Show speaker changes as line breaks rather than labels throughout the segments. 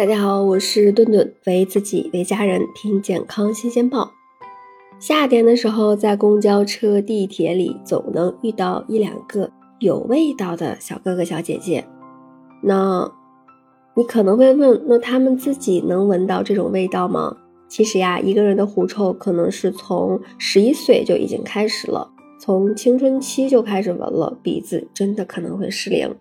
大家好，我是顿顿，为自己为家人听健康新鲜报。夏天的时候，在公交车、地铁里，总能遇到一两个有味道的小哥哥、小姐姐。那，你可能会问，那他们自己能闻到这种味道吗？其实呀，一个人的狐臭可能是从十一岁就已经开始了，从青春期就开始闻了，鼻子真的可能会失灵。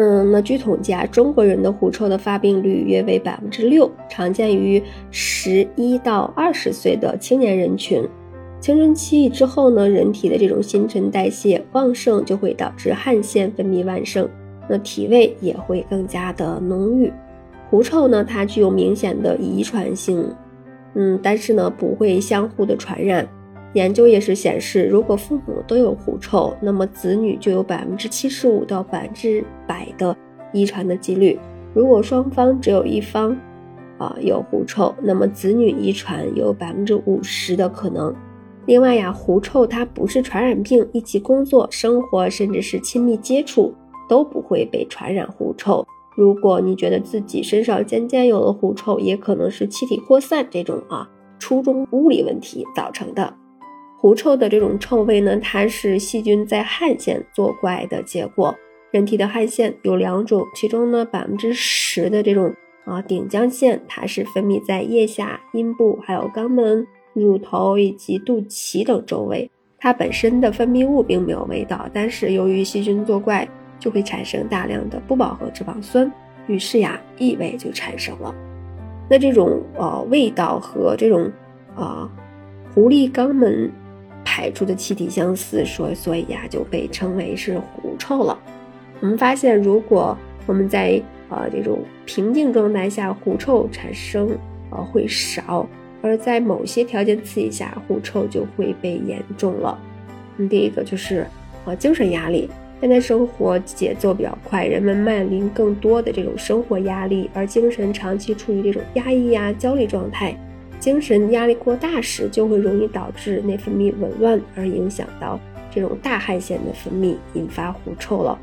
嗯，那据统计啊，中国人的狐臭的发病率约为百分之六，常见于十一到二十岁的青年人群。青春期之后呢，人体的这种新陈代谢旺盛，就会导致汗腺分泌旺盛，那体味也会更加的浓郁。狐臭呢，它具有明显的遗传性，嗯，但是呢，不会相互的传染。研究也是显示，如果父母都有狐臭，那么子女就有百分之七十五到百分之百的遗传的几率；如果双方只有一方啊有狐臭，那么子女遗传有百分之五十的可能。另外呀，狐臭它不是传染病，一起工作、生活甚至是亲密接触都不会被传染狐臭。如果你觉得自己身上渐渐有了狐臭，也可能是气体扩散这种啊初中物理问题造成的。狐臭的这种臭味呢，它是细菌在汗腺作怪的结果。人体的汗腺有两种，其中呢百分之十的这种啊顶浆腺，它是分泌在腋下、阴部、还有肛门、乳头以及肚脐等周围。它本身的分泌物并没有味道，但是由于细菌作怪，就会产生大量的不饱和脂肪酸，于是呀异味就产生了。那这种呃味道和这种啊狐狸肛门。排出的气体相似，所所以呀就被称为是狐臭了。我们发现，如果我们在呃这种平静状态下，狐臭产生呃会少；而在某些条件刺激下，狐臭就会被严重了。嗯，第一个就是呃精神压力。现在生活节奏比较快，人们面临更多的这种生活压力，而精神长期处于这种压抑呀、焦虑状态。精神压力过大时，就会容易导致内分泌紊乱，而影响到这种大汗腺的分泌，引发狐臭了。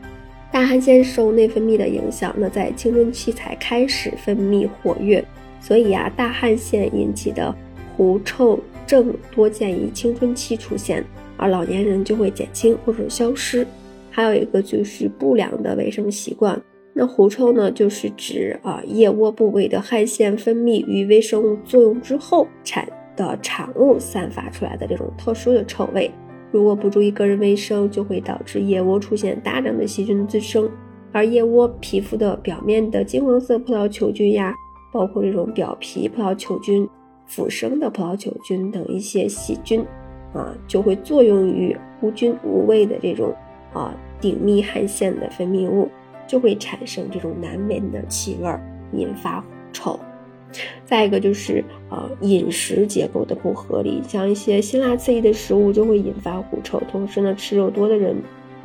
大汗腺受内分泌的影响，那在青春期才开始分泌活跃，所以呀，大汗腺引起的狐臭症多见于青春期出现，而老年人就会减轻或者消失。还有一个就是不良的卫生习惯。那狐臭呢，就是指啊腋窝部位的汗腺分泌与微生物作用之后产的产物散发出来的这种特殊的臭味。如果不注意个人卫生，就会导致腋窝出现大量的细菌滋生。而腋窝皮肤的表面的金黄色葡萄球菌呀，包括这种表皮葡萄球菌、腐生的葡萄球菌等一些细菌啊，就会作用于无菌无味的这种啊顶密汗腺的分泌物。就会产生这种难闻的气味儿，引发狐臭。再一个就是呃饮食结构的不合理，像一些辛辣刺激的食物就会引发狐臭。同时呢，吃肉多的人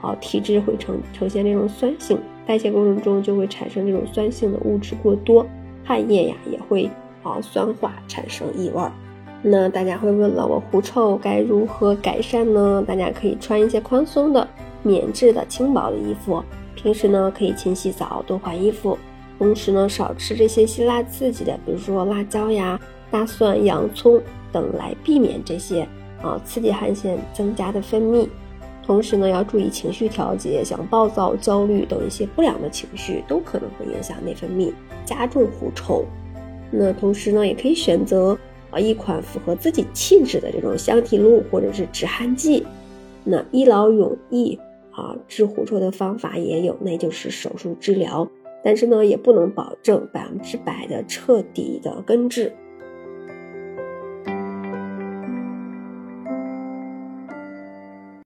啊，体质会呈呈现这种酸性，代谢过程中就会产生这种酸性的物质过多，汗液呀也会啊酸化，产生异味。那大家会问了，我狐臭该如何改善呢？大家可以穿一些宽松的、棉质的、轻薄的衣服。平时呢，可以勤洗澡，多换衣服，同时呢，少吃这些辛辣刺激的，比如说辣椒呀、大蒜、洋葱等，来避免这些啊刺激汗腺增加的分泌。同时呢，要注意情绪调节，像暴躁、焦虑等一些不良的情绪，都可能会影响内分泌，加重狐臭。那同时呢，也可以选择啊一款符合自己气质的这种香体露或者是止汗剂。那一劳永逸。啊，治狐臭的方法也有，那就是手术治疗。但是呢，也不能保证百分之百的彻底的根治。